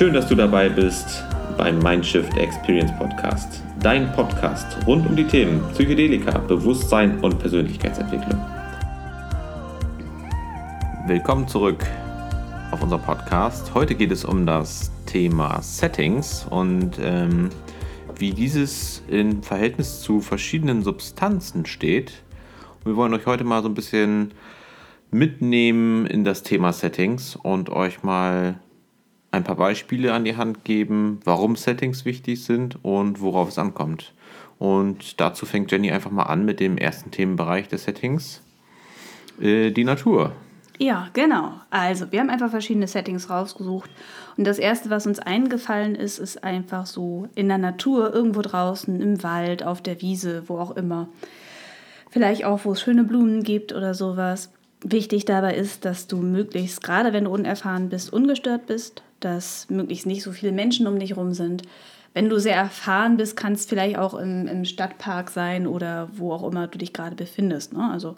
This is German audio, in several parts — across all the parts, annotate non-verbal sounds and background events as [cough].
Schön, dass du dabei bist beim Mindshift Experience Podcast. Dein Podcast rund um die Themen Psychedelika, Bewusstsein und Persönlichkeitsentwicklung. Willkommen zurück auf unserem Podcast. Heute geht es um das Thema Settings und ähm, wie dieses im Verhältnis zu verschiedenen Substanzen steht. Und wir wollen euch heute mal so ein bisschen mitnehmen in das Thema Settings und euch mal ein paar Beispiele an die Hand geben, warum Settings wichtig sind und worauf es ankommt. Und dazu fängt Jenny einfach mal an mit dem ersten Themenbereich des Settings, äh, die Natur. Ja, genau. Also, wir haben einfach verschiedene Settings rausgesucht. Und das erste, was uns eingefallen ist, ist einfach so in der Natur, irgendwo draußen, im Wald, auf der Wiese, wo auch immer. Vielleicht auch, wo es schöne Blumen gibt oder sowas. Wichtig dabei ist, dass du möglichst, gerade wenn du unerfahren bist, ungestört bist, dass möglichst nicht so viele Menschen um dich rum sind. Wenn du sehr erfahren bist, kann es vielleicht auch im, im Stadtpark sein oder wo auch immer du dich gerade befindest. Ne? Also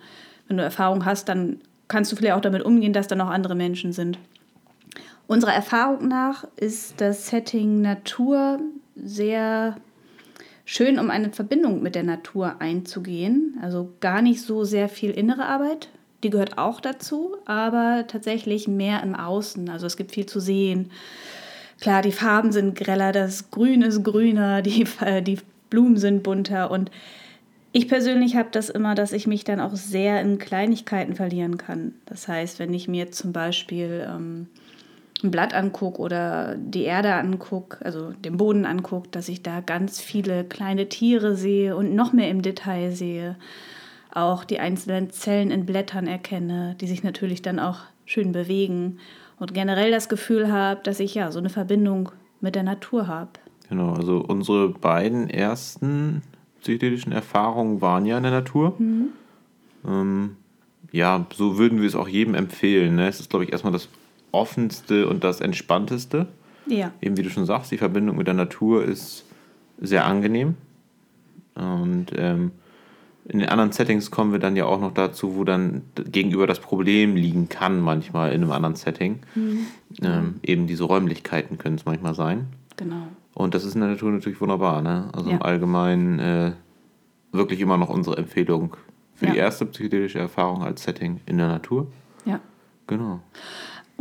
wenn du Erfahrung hast, dann kannst du vielleicht auch damit umgehen, dass da noch andere Menschen sind. Unserer Erfahrung nach ist das Setting Natur sehr schön, um eine Verbindung mit der Natur einzugehen. Also gar nicht so sehr viel innere Arbeit, die gehört auch dazu, aber tatsächlich mehr im Außen. Also es gibt viel zu sehen. Klar, die Farben sind greller, das Grün ist grüner, [laughs] die, äh, die Blumen sind bunter und ich persönlich habe das immer, dass ich mich dann auch sehr in Kleinigkeiten verlieren kann. Das heißt, wenn ich mir zum Beispiel ähm, ein Blatt angucke oder die Erde angucke, also den Boden angucke, dass ich da ganz viele kleine Tiere sehe und noch mehr im Detail sehe. Auch die einzelnen Zellen in Blättern erkenne, die sich natürlich dann auch schön bewegen und generell das Gefühl habe, dass ich ja so eine Verbindung mit der Natur habe. Genau, also unsere beiden ersten psychedelischen Erfahrungen waren ja in der Natur. Mhm. Ähm, ja, so würden wir es auch jedem empfehlen. Ne? Es ist, glaube ich, erstmal das offenste und das entspannteste. Ja. Eben wie du schon sagst, die Verbindung mit der Natur ist sehr angenehm. Und ähm, in den anderen Settings kommen wir dann ja auch noch dazu, wo dann gegenüber das Problem liegen kann, manchmal in einem anderen Setting. Mhm. Ähm, eben diese Räumlichkeiten können es manchmal sein. Genau. Und das ist in der Natur natürlich wunderbar. Ne? Also ja. im Allgemeinen äh, wirklich immer noch unsere Empfehlung für ja. die erste psychedelische Erfahrung als Setting in der Natur. Ja. Genau.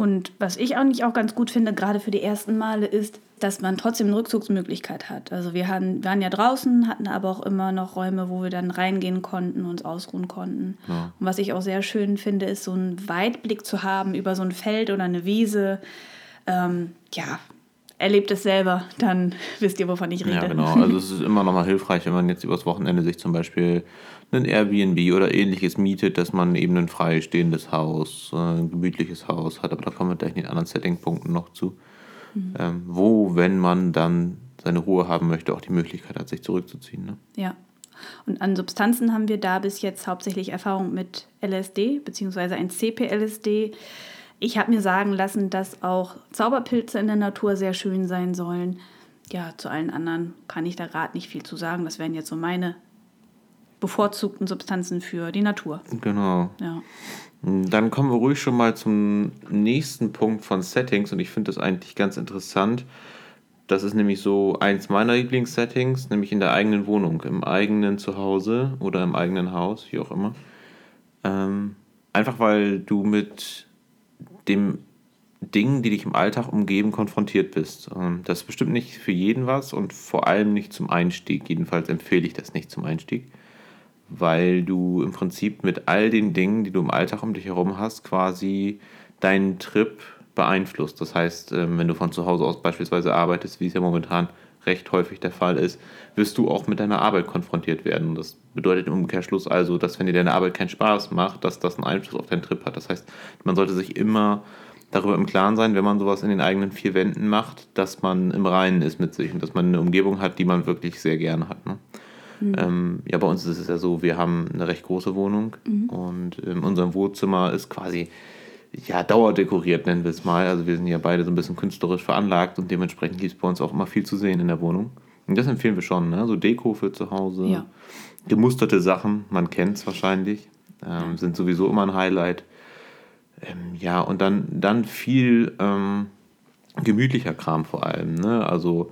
Und was ich nicht auch ganz gut finde, gerade für die ersten Male, ist, dass man trotzdem eine Rückzugsmöglichkeit hat. Also wir haben, waren ja draußen, hatten aber auch immer noch Räume, wo wir dann reingehen konnten, uns ausruhen konnten. Ja. Und was ich auch sehr schön finde, ist so einen Weitblick zu haben über so ein Feld oder eine Wiese. Ähm, ja, erlebt es selber, dann [laughs] wisst ihr, wovon ich rede. Ja, genau. Also es ist immer noch mal hilfreich, wenn man jetzt übers Wochenende sich zum Beispiel ein Airbnb oder ähnliches mietet, dass man eben ein freistehendes Haus, äh, ein gemütliches Haus hat. Aber da kommen wir gleich in den anderen Settingpunkten noch zu. Mhm. Ähm, wo, wenn man dann seine Ruhe haben möchte, auch die Möglichkeit hat, sich zurückzuziehen. Ne? Ja. Und an Substanzen haben wir da bis jetzt hauptsächlich Erfahrung mit LSD, beziehungsweise ein CPLSD. Ich habe mir sagen lassen, dass auch Zauberpilze in der Natur sehr schön sein sollen. Ja, zu allen anderen kann ich da gerade nicht viel zu sagen. Das wären jetzt so meine bevorzugten Substanzen für die Natur. Genau. Ja. Dann kommen wir ruhig schon mal zum nächsten Punkt von Settings und ich finde das eigentlich ganz interessant. Das ist nämlich so eins meiner Lieblingssettings, nämlich in der eigenen Wohnung, im eigenen Zuhause oder im eigenen Haus, wie auch immer. Ähm, einfach weil du mit dem Dingen, die dich im Alltag umgeben, konfrontiert bist. Ähm, das ist bestimmt nicht für jeden was und vor allem nicht zum Einstieg. Jedenfalls empfehle ich das nicht zum Einstieg, weil du im Prinzip mit all den Dingen, die du im Alltag um dich herum hast, quasi deinen Trip beeinflusst. Das heißt, ähm, wenn du von zu Hause aus beispielsweise arbeitest, wie es ja momentan recht häufig der Fall ist, wirst du auch mit deiner Arbeit konfrontiert werden. Das bedeutet im Umkehrschluss also, dass wenn dir deine Arbeit keinen Spaß macht, dass das einen Einfluss auf deinen Trip hat. Das heißt, man sollte sich immer darüber im Klaren sein, wenn man sowas in den eigenen vier Wänden macht, dass man im Reinen ist mit sich und dass man eine Umgebung hat, die man wirklich sehr gerne hat. Ne? Mhm. Ähm, ja, bei uns ist es ja so, wir haben eine recht große Wohnung mhm. und in unserem Wohnzimmer ist quasi ja, dauerdekoriert, nennen wir es mal. Also wir sind ja beide so ein bisschen künstlerisch veranlagt und dementsprechend gibt es bei uns auch immer viel zu sehen in der Wohnung. Und das empfehlen wir schon, ne? So Deko für zu Hause, ja. gemusterte Sachen, man kennt es wahrscheinlich, ähm, sind sowieso immer ein Highlight. Ähm, ja, und dann, dann viel ähm, gemütlicher Kram vor allem. Ne? Also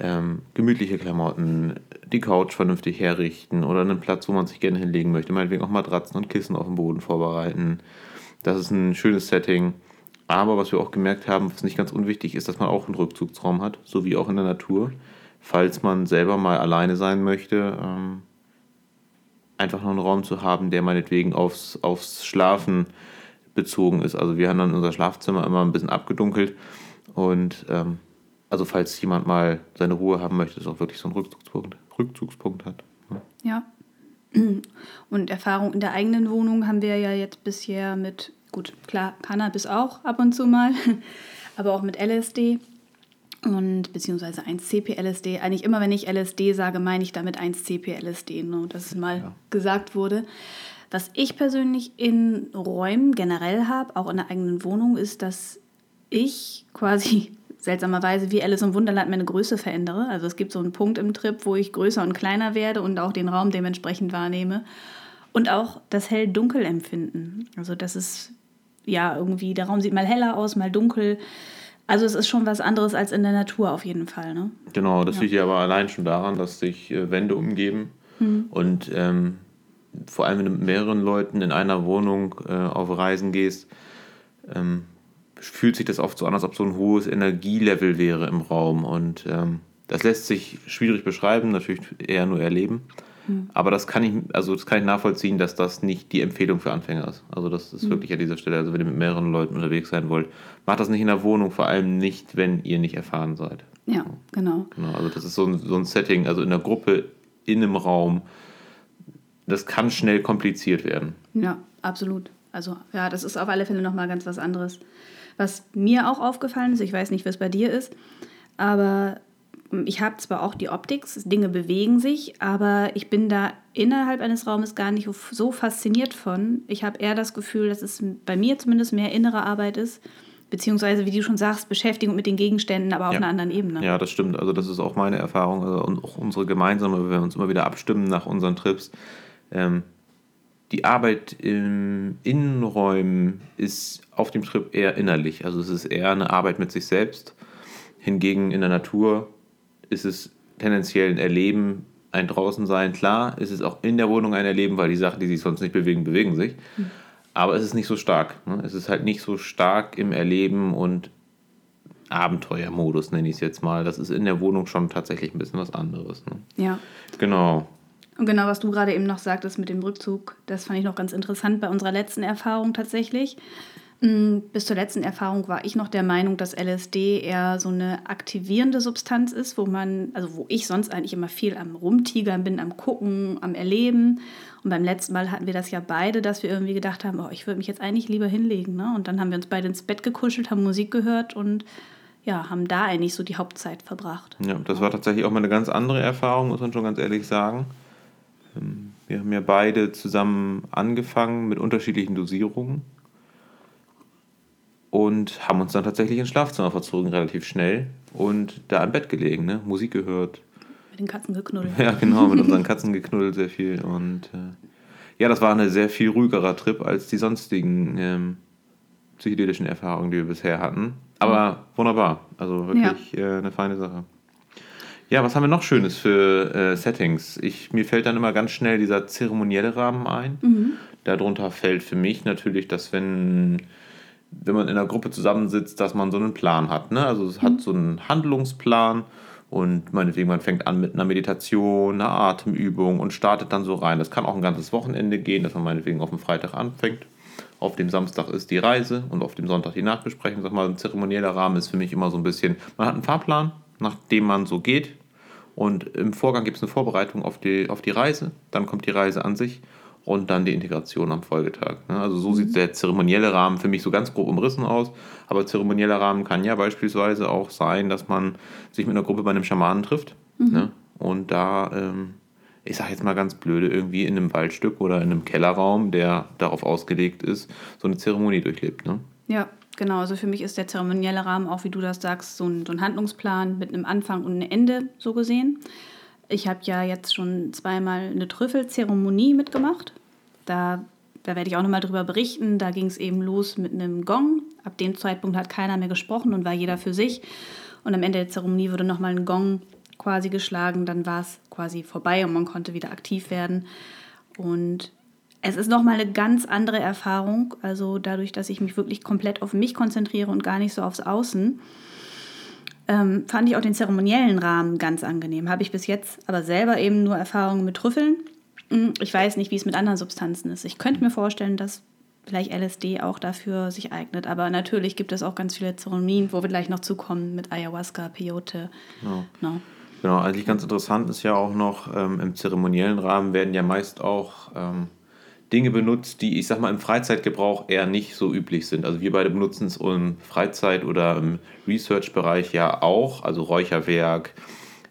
ähm, gemütliche Klamotten, die Couch vernünftig herrichten oder einen Platz, wo man sich gerne hinlegen möchte. Meinetwegen auch Matratzen und Kissen auf dem Boden vorbereiten. Das ist ein schönes Setting. Aber was wir auch gemerkt haben, was nicht ganz unwichtig ist, dass man auch einen Rückzugsraum hat, so wie auch in der Natur. Falls man selber mal alleine sein möchte, ähm, einfach noch einen Raum zu haben, der meinetwegen aufs, aufs Schlafen bezogen ist. Also wir haben dann unser Schlafzimmer immer ein bisschen abgedunkelt und ähm, also falls jemand mal seine Ruhe haben möchte, ist auch wirklich so ein Rückzugspunkt, Rückzugspunkt hat. Ja. [clears throat] Und Erfahrung in der eigenen Wohnung haben wir ja jetzt bisher mit, gut, klar, Cannabis auch ab und zu mal, [laughs] aber auch mit LSD und beziehungsweise 1-CP-LSD. Eigentlich immer, wenn ich LSD sage, meine ich damit 1-CP-LSD, nur dass es mal ja. gesagt wurde. Was ich persönlich in Räumen generell habe, auch in der eigenen Wohnung, ist, dass ich quasi seltsamerweise wie Alice im Wunderland meine Größe verändere. Also es gibt so einen Punkt im Trip, wo ich größer und kleiner werde und auch den Raum dementsprechend wahrnehme. Und auch das Hell-Dunkel-Empfinden. Also das ist ja irgendwie, der Raum sieht mal heller aus, mal dunkel. Also es ist schon was anderes als in der Natur auf jeden Fall. Ne? Genau, das ja. liegt ja aber allein schon daran, dass sich äh, Wände umgeben hm. und ähm, vor allem wenn du mit mehreren Leuten in einer Wohnung äh, auf Reisen gehst, ähm, fühlt sich das oft so an, als ob so ein hohes Energielevel wäre im Raum. Und ähm, das lässt sich schwierig beschreiben, natürlich eher nur erleben. Mhm. Aber das kann ich, also das kann ich nachvollziehen, dass das nicht die Empfehlung für Anfänger ist. Also das ist mhm. wirklich an dieser Stelle, also wenn ihr mit mehreren Leuten unterwegs sein wollt, macht das nicht in der Wohnung, vor allem nicht, wenn ihr nicht erfahren seid. Ja, genau. Genau, also das ist so ein, so ein Setting, also in der Gruppe, in einem Raum, das kann schnell kompliziert werden. Ja, absolut. Also ja, das ist auf alle Fälle nochmal ganz was anderes. Was mir auch aufgefallen ist, ich weiß nicht, was bei dir ist, aber ich habe zwar auch die Optik, Dinge bewegen sich, aber ich bin da innerhalb eines Raumes gar nicht so fasziniert von. Ich habe eher das Gefühl, dass es bei mir zumindest mehr innere Arbeit ist, beziehungsweise, wie du schon sagst, Beschäftigung mit den Gegenständen, aber auf ja. einer anderen Ebene. Ja, das stimmt. Also das ist auch meine Erfahrung also, und auch unsere gemeinsame, wenn wir uns immer wieder abstimmen nach unseren Trips. Ähm, die Arbeit im Innenräumen ist auf dem Trip eher innerlich. Also es ist eher eine Arbeit mit sich selbst. Hingegen in der Natur ist es tendenziell ein Erleben, ein Draußensein. Klar, ist es auch in der Wohnung ein Erleben, weil die Sachen, die sich sonst nicht bewegen, bewegen sich. Mhm. Aber es ist nicht so stark. Ne? Es ist halt nicht so stark im Erleben und Abenteuermodus, nenne ich es jetzt mal. Das ist in der Wohnung schon tatsächlich ein bisschen was anderes. Ne? Ja. Genau. Und genau, was du gerade eben noch sagtest mit dem Rückzug, das fand ich noch ganz interessant bei unserer letzten Erfahrung tatsächlich. Mm, bis zur letzten Erfahrung war ich noch der Meinung, dass LSD eher so eine aktivierende Substanz ist, wo man, also wo ich sonst eigentlich immer viel am Rumtigern bin, am Gucken, am Erleben. Und beim letzten Mal hatten wir das ja beide, dass wir irgendwie gedacht haben, oh, ich würde mich jetzt eigentlich lieber hinlegen. Ne? Und dann haben wir uns beide ins Bett gekuschelt, haben Musik gehört und ja, haben da eigentlich so die Hauptzeit verbracht. Ja, das war tatsächlich auch mal eine ganz andere Erfahrung, muss man schon ganz ehrlich sagen. Ähm, wir haben ja beide zusammen angefangen mit unterschiedlichen Dosierungen und haben uns dann tatsächlich ins Schlafzimmer verzogen, relativ schnell und da im Bett gelegen, ne? Musik gehört. Mit den Katzen geknuddelt. Ja, genau, mit [laughs] unseren Katzen geknuddelt sehr viel und äh, ja, das war ein sehr viel ruhigerer Trip als die sonstigen ähm, psychedelischen Erfahrungen, die wir bisher hatten. Aber wunderbar, also wirklich ja. äh, eine feine Sache. Ja, was haben wir noch Schönes für äh, Settings? Ich, mir fällt dann immer ganz schnell dieser zeremonielle Rahmen ein. Mhm. Darunter fällt für mich natürlich, dass wenn, wenn man in einer Gruppe zusammensitzt, dass man so einen Plan hat. Ne? Also es mhm. hat so einen Handlungsplan und meinetwegen man fängt an mit einer Meditation, einer Atemübung und startet dann so rein. Das kann auch ein ganzes Wochenende gehen, dass man meinetwegen auf dem Freitag anfängt. Auf dem Samstag ist die Reise und auf dem Sonntag die Nachbesprechung. Sag mal, ein zeremonieller Rahmen ist für mich immer so ein bisschen, man hat einen Fahrplan, nach dem man so geht. Und im Vorgang gibt es eine Vorbereitung auf die, auf die Reise, dann kommt die Reise an sich und dann die Integration am Folgetag. Ne? Also so sieht mhm. der zeremonielle Rahmen für mich so ganz grob umrissen aus. Aber zeremonieller Rahmen kann ja beispielsweise auch sein, dass man sich mit einer Gruppe bei einem Schamanen trifft mhm. ne? und da, ähm, ich sage jetzt mal ganz blöde, irgendwie in einem Waldstück oder in einem Kellerraum, der darauf ausgelegt ist, so eine Zeremonie durchlebt. Ne? Ja, Genau, also für mich ist der zeremonielle Rahmen auch, wie du das sagst, so ein, so ein Handlungsplan mit einem Anfang und einem Ende so gesehen. Ich habe ja jetzt schon zweimal eine Trüffelzeremonie mitgemacht. Da da werde ich auch nochmal drüber berichten. Da ging es eben los mit einem Gong. Ab dem Zeitpunkt hat keiner mehr gesprochen und war jeder für sich. Und am Ende der Zeremonie wurde nochmal ein Gong quasi geschlagen. Dann war es quasi vorbei und man konnte wieder aktiv werden. Und es ist nochmal eine ganz andere Erfahrung. Also dadurch, dass ich mich wirklich komplett auf mich konzentriere und gar nicht so aufs Außen, ähm, fand ich auch den zeremoniellen Rahmen ganz angenehm. Habe ich bis jetzt aber selber eben nur Erfahrungen mit Trüffeln. Hm, ich weiß nicht, wie es mit anderen Substanzen ist. Ich könnte mir vorstellen, dass vielleicht LSD auch dafür sich eignet. Aber natürlich gibt es auch ganz viele Zeremonien, wo wir gleich noch zukommen mit Ayahuasca, Peyote. Ja. No. Genau, eigentlich ganz interessant ist ja auch noch, ähm, im zeremoniellen Rahmen werden ja meist auch ähm, Dinge benutzt, die ich sag mal im Freizeitgebrauch eher nicht so üblich sind. Also wir beide benutzen es im Freizeit- oder im Research-Bereich ja auch, also Räucherwerk,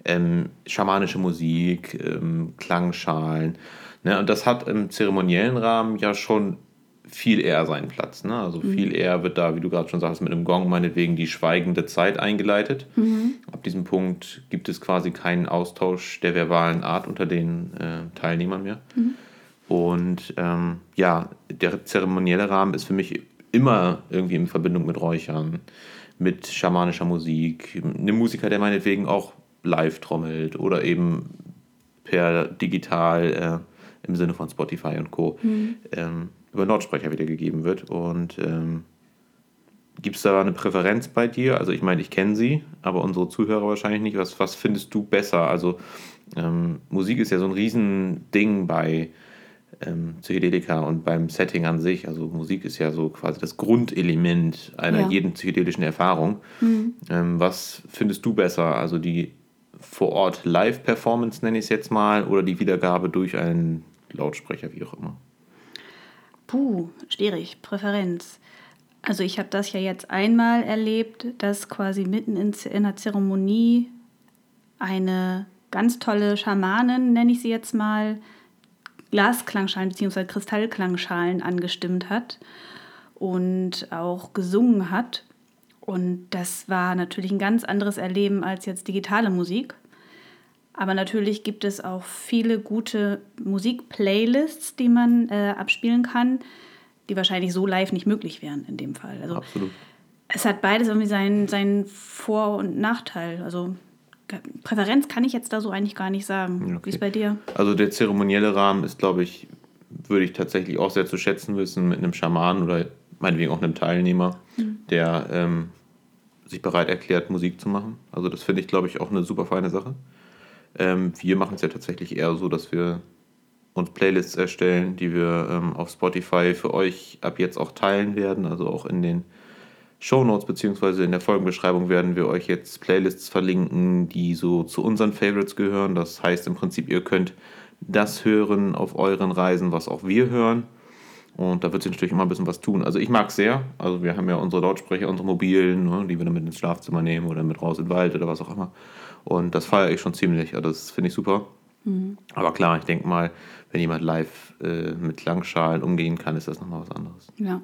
ähm, schamanische Musik, ähm, Klangschalen. Ne? Und das hat im zeremoniellen Rahmen ja schon viel eher seinen Platz. Ne? Also mhm. viel eher wird da, wie du gerade schon sagst, mit einem Gong meinetwegen die schweigende Zeit eingeleitet. Mhm. Ab diesem Punkt gibt es quasi keinen Austausch der verbalen Art unter den äh, Teilnehmern mehr. Mhm. Und ähm, ja, der zeremonielle Rahmen ist für mich immer irgendwie in Verbindung mit Räuchern, mit schamanischer Musik, einem Musiker, der meinetwegen auch live trommelt oder eben per digital äh, im Sinne von Spotify und Co. Mhm. Ähm, über Lautsprecher wiedergegeben wird. Und ähm, gibt es da eine Präferenz bei dir? Also ich meine, ich kenne sie, aber unsere Zuhörer wahrscheinlich nicht. Was, was findest du besser? Also ähm, Musik ist ja so ein Riesending bei ähm, Psychedelika und beim Setting an sich. Also Musik ist ja so quasi das Grundelement einer ja. jeden psychedelischen Erfahrung. Mhm. Ähm, was findest du besser? Also die vor Ort Live-Performance nenne ich es jetzt mal oder die Wiedergabe durch einen Lautsprecher, wie auch immer? Puh, schwierig. Präferenz. Also ich habe das ja jetzt einmal erlebt, dass quasi mitten in, in einer Zeremonie eine ganz tolle Schamanin, nenne ich sie jetzt mal, Glasklangschalen bzw. Kristallklangschalen angestimmt hat und auch gesungen hat. Und das war natürlich ein ganz anderes Erleben als jetzt digitale Musik. Aber natürlich gibt es auch viele gute Musikplaylists, die man äh, abspielen kann, die wahrscheinlich so live nicht möglich wären in dem Fall. Also Absolut. Es hat beides irgendwie seinen, seinen Vor- und Nachteil. Also Präferenz kann ich jetzt da so eigentlich gar nicht sagen. Okay. Wie ist bei dir? Also der zeremonielle Rahmen ist, glaube ich, würde ich tatsächlich auch sehr zu schätzen wissen mit einem Schaman oder meinetwegen auch einem Teilnehmer, mhm. der ähm, sich bereit erklärt, Musik zu machen. Also das finde ich, glaube ich, auch eine super feine Sache. Ähm, wir machen es ja tatsächlich eher so, dass wir uns Playlists erstellen, die wir ähm, auf Spotify für euch ab jetzt auch teilen werden, also auch in den Show Notes beziehungsweise in der Folgenbeschreibung werden wir euch jetzt Playlists verlinken, die so zu unseren Favorites gehören. Das heißt im Prinzip, ihr könnt das hören auf euren Reisen, was auch wir hören. Und da wird sich natürlich immer ein bisschen was tun. Also ich mag es sehr. Also wir haben ja unsere Lautsprecher, unsere mobilen, ne, die wir dann mit ins Schlafzimmer nehmen oder mit raus in den Wald oder was auch immer. Und das feiere ich schon ziemlich. Also das finde ich super. Mhm. Aber klar, ich denke mal, wenn jemand live äh, mit Klangschalen umgehen kann, ist das nochmal was anderes. Ja.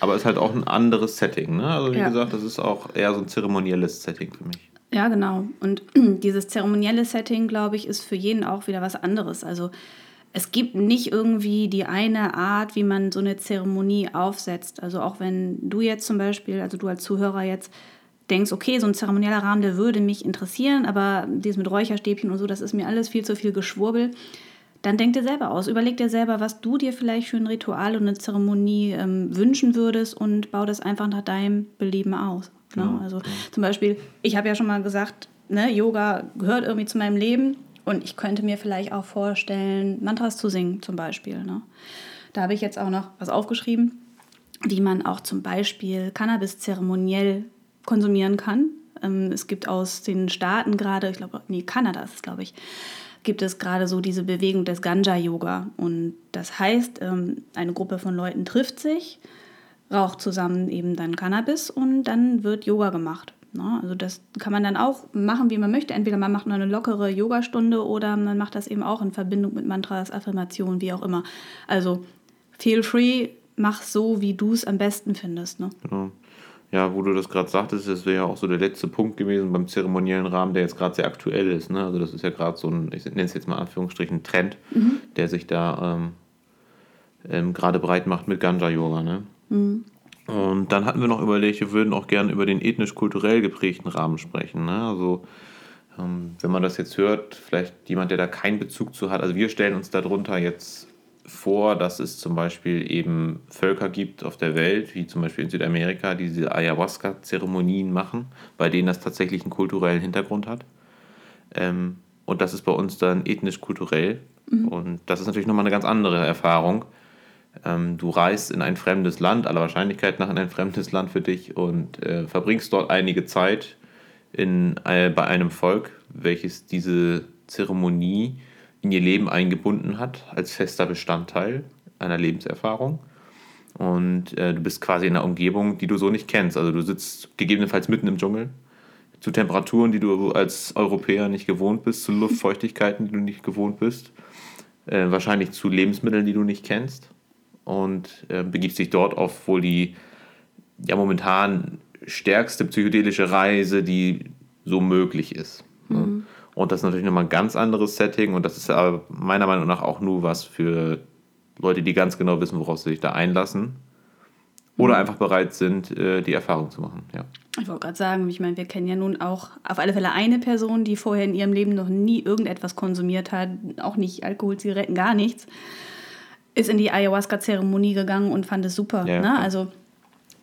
Aber es ist halt auch ein anderes Setting, ne? Also wie ja. gesagt, das ist auch eher so ein zeremonielles Setting für mich. Ja, genau. Und [clears throat] dieses zeremonielle Setting, glaube ich, ist für jeden auch wieder was anderes. Also es gibt nicht irgendwie die eine Art, wie man so eine Zeremonie aufsetzt. Also auch wenn du jetzt zum Beispiel, also du als Zuhörer jetzt denkst, okay, so ein zeremonieller Rahmen, der würde mich interessieren, aber dieses mit Räucherstäbchen und so, das ist mir alles viel zu viel Geschwurbel dann denk dir selber aus. Überleg dir selber, was du dir vielleicht für ein Ritual und eine Zeremonie ähm, wünschen würdest und bau das einfach nach deinem Belieben aus. Ne? Genau. Also zum Beispiel, ich habe ja schon mal gesagt, ne, Yoga gehört irgendwie zu meinem Leben und ich könnte mir vielleicht auch vorstellen, Mantras zu singen zum Beispiel. Ne? Da habe ich jetzt auch noch was aufgeschrieben, wie man auch zum Beispiel Cannabis zeremoniell konsumieren kann. Ähm, es gibt aus den Staaten gerade, ich glaube, nee, Kanada ist es, glaube ich, gibt es gerade so diese Bewegung des Ganja-Yoga. Und das heißt, ähm, eine Gruppe von Leuten trifft sich, raucht zusammen eben dann Cannabis und dann wird Yoga gemacht. Ne? Also das kann man dann auch machen, wie man möchte. Entweder man macht nur eine lockere Yogastunde oder man macht das eben auch in Verbindung mit Mantras, Affirmationen, wie auch immer. Also feel free, mach so, wie du es am besten findest. Ne? Genau ja, wo du das gerade sagtest, das wäre ja auch so der letzte Punkt gewesen beim zeremoniellen Rahmen, der jetzt gerade sehr aktuell ist. Ne? Also das ist ja gerade so ein, ich nenne es jetzt mal Anführungsstrichen, Trend, mhm. der sich da ähm, ähm, gerade breit macht mit Ganja-Yoga. Ne? Mhm. Und dann hatten wir noch überlegt, wir würden auch gerne über den ethnisch-kulturell geprägten Rahmen sprechen. Ne? Also ähm, wenn man das jetzt hört, vielleicht jemand, der da keinen Bezug zu hat. Also wir stellen uns darunter jetzt vor, dass es zum Beispiel eben Völker gibt auf der Welt, wie zum Beispiel in Südamerika, die diese Ayahuasca-Zeremonien machen, bei denen das tatsächlich einen kulturellen Hintergrund hat. Ähm, und das ist bei uns dann ethnisch-kulturell. Mhm. Und das ist natürlich nochmal eine ganz andere Erfahrung. Ähm, du reist in ein fremdes Land, aller Wahrscheinlichkeit nach in ein fremdes Land für dich und äh, verbringst dort einige Zeit in, äh, bei einem Volk, welches diese Zeremonie in ihr Leben eingebunden hat, als fester Bestandteil einer Lebenserfahrung. Und äh, du bist quasi in einer Umgebung, die du so nicht kennst. Also du sitzt gegebenenfalls mitten im Dschungel, zu Temperaturen, die du als Europäer nicht gewohnt bist, zu Luftfeuchtigkeiten, die du nicht gewohnt bist, äh, wahrscheinlich zu Lebensmitteln, die du nicht kennst. Und äh, begibst dich dort auf wohl die ja momentan stärkste psychedelische Reise, die so möglich ist. Mhm. Und das ist natürlich nochmal ein ganz anderes Setting und das ist aber meiner Meinung nach auch nur was für Leute, die ganz genau wissen, worauf sie sich da einlassen. Oder mhm. einfach bereit sind, äh, die Erfahrung zu machen. Ja. Ich wollte gerade sagen, ich meine, wir kennen ja nun auch auf alle Fälle eine Person, die vorher in ihrem Leben noch nie irgendetwas konsumiert hat, auch nicht Alkohol, Zigaretten, gar nichts, ist in die Ayahuasca-Zeremonie gegangen und fand es super. Ja, ne? Also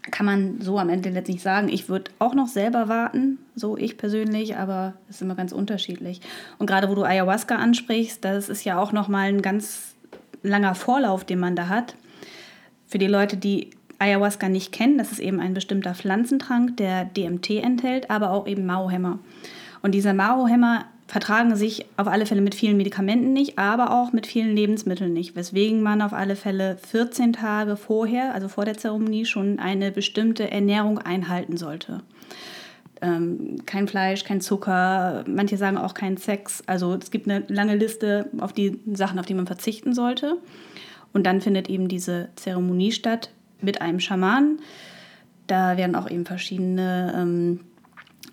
kann man so am Ende letztlich sagen. Ich würde auch noch selber warten, so ich persönlich, aber es ist immer ganz unterschiedlich. Und gerade wo du Ayahuasca ansprichst, das ist ja auch nochmal ein ganz langer Vorlauf, den man da hat. Für die Leute, die Ayahuasca nicht kennen, das ist eben ein bestimmter Pflanzentrank, der DMT enthält, aber auch eben Mauhämmer. Und dieser Mauhämmer vertragen sich auf alle Fälle mit vielen Medikamenten nicht, aber auch mit vielen Lebensmitteln nicht, weswegen man auf alle Fälle 14 Tage vorher, also vor der Zeremonie, schon eine bestimmte Ernährung einhalten sollte. Ähm, kein Fleisch, kein Zucker, manche sagen auch kein Sex. Also es gibt eine lange Liste auf die Sachen, auf die man verzichten sollte. Und dann findet eben diese Zeremonie statt mit einem Schaman. Da werden auch eben verschiedene ähm,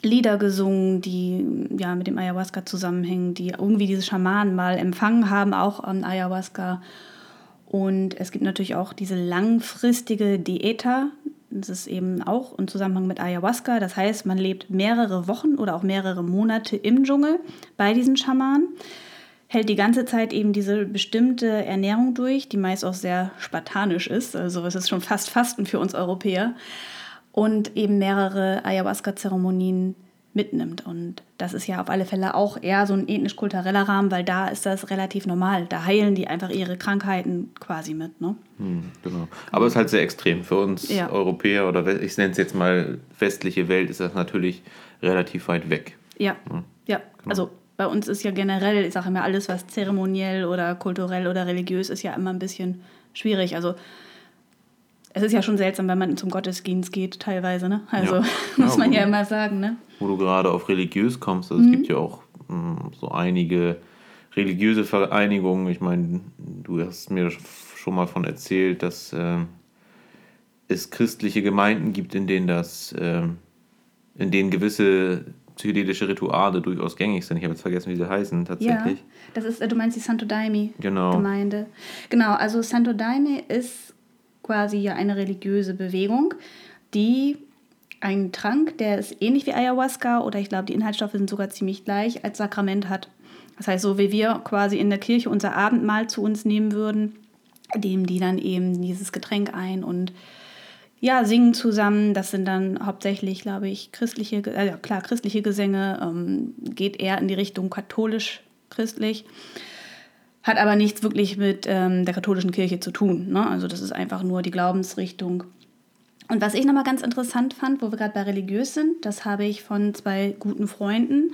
Lieder gesungen, die ja mit dem Ayahuasca zusammenhängen, die irgendwie diese Schamanen mal empfangen haben, auch an Ayahuasca. Und es gibt natürlich auch diese langfristige Diäta. Das ist eben auch im Zusammenhang mit Ayahuasca. Das heißt, man lebt mehrere Wochen oder auch mehrere Monate im Dschungel bei diesen Schamanen, hält die ganze Zeit eben diese bestimmte Ernährung durch, die meist auch sehr spartanisch ist. Also es ist schon fast Fasten für uns Europäer und eben mehrere Ayahuasca-Zeremonien mitnimmt. Und das ist ja auf alle Fälle auch eher so ein ethnisch-kultureller Rahmen, weil da ist das relativ normal. Da heilen die einfach ihre Krankheiten quasi mit. Ne? Hm, genau. Aber es ist halt sehr extrem. Für uns ja. Europäer oder ich nenne es jetzt mal westliche Welt, ist das natürlich relativ weit weg. Ja, hm. ja. Genau. Also bei uns ist ja generell, ich sage immer, alles, was zeremoniell oder kulturell oder religiös ist, ja immer ein bisschen schwierig. Also es ist ja schon seltsam, wenn man zum Gottesdienst geht, teilweise, ne? Also ja. [laughs] muss man ja, immer sagen, ne? Wo du gerade auf religiös kommst, also mhm. es gibt ja auch mh, hm, so einige religiöse Vereinigungen. Ich meine, du hast mir schon mal von erzählt, dass äh, es christliche Gemeinden gibt, in denen das, äh, in denen gewisse psychedelische Rituale durchaus gängig sind. Ich habe jetzt vergessen, wie sie heißen tatsächlich. Ja, das ist, äh, du meinst die Santo Daime genau. Genau, also Santo Daime ist quasi ja eine religiöse Bewegung, die einen Trank, der ist ähnlich wie Ayahuasca oder ich glaube, die Inhaltsstoffe sind sogar ziemlich gleich, als Sakrament hat. Das heißt, so wie wir quasi in der Kirche unser Abendmahl zu uns nehmen würden, nehmen die dann eben dieses Getränk ein und ja, singen zusammen. Das sind dann hauptsächlich, glaube ich, christliche, äh, klar, christliche Gesänge, ähm, geht eher in die Richtung katholisch-christlich hat aber nichts wirklich mit ähm, der katholischen Kirche zu tun. Ne? Also das ist einfach nur die Glaubensrichtung. Und was ich nochmal ganz interessant fand, wo wir gerade bei religiös sind, das habe ich von zwei guten Freunden.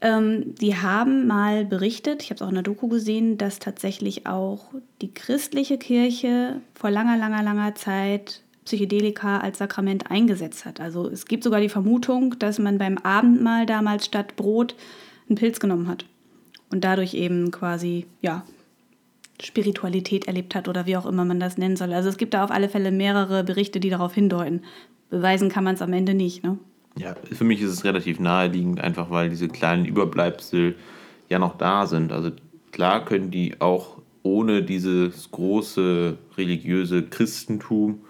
Ähm, die haben mal berichtet, ich habe es auch in der Doku gesehen, dass tatsächlich auch die christliche Kirche vor langer, langer, langer Zeit Psychedelika als Sakrament eingesetzt hat. Also es gibt sogar die Vermutung, dass man beim Abendmahl damals statt Brot einen Pilz genommen hat und dadurch eben quasi, ja, Spiritualität erlebt hat oder wie auch immer man das nennen soll. Also es gibt da auf alle Fälle mehrere Berichte, die darauf hindeuten. Beweisen kann man es am Ende nicht, ne? Ja, für mich ist es relativ naheliegend, einfach weil diese kleinen Überbleibsel ja noch da sind. Also klar können die auch ohne dieses große religiöse Christentum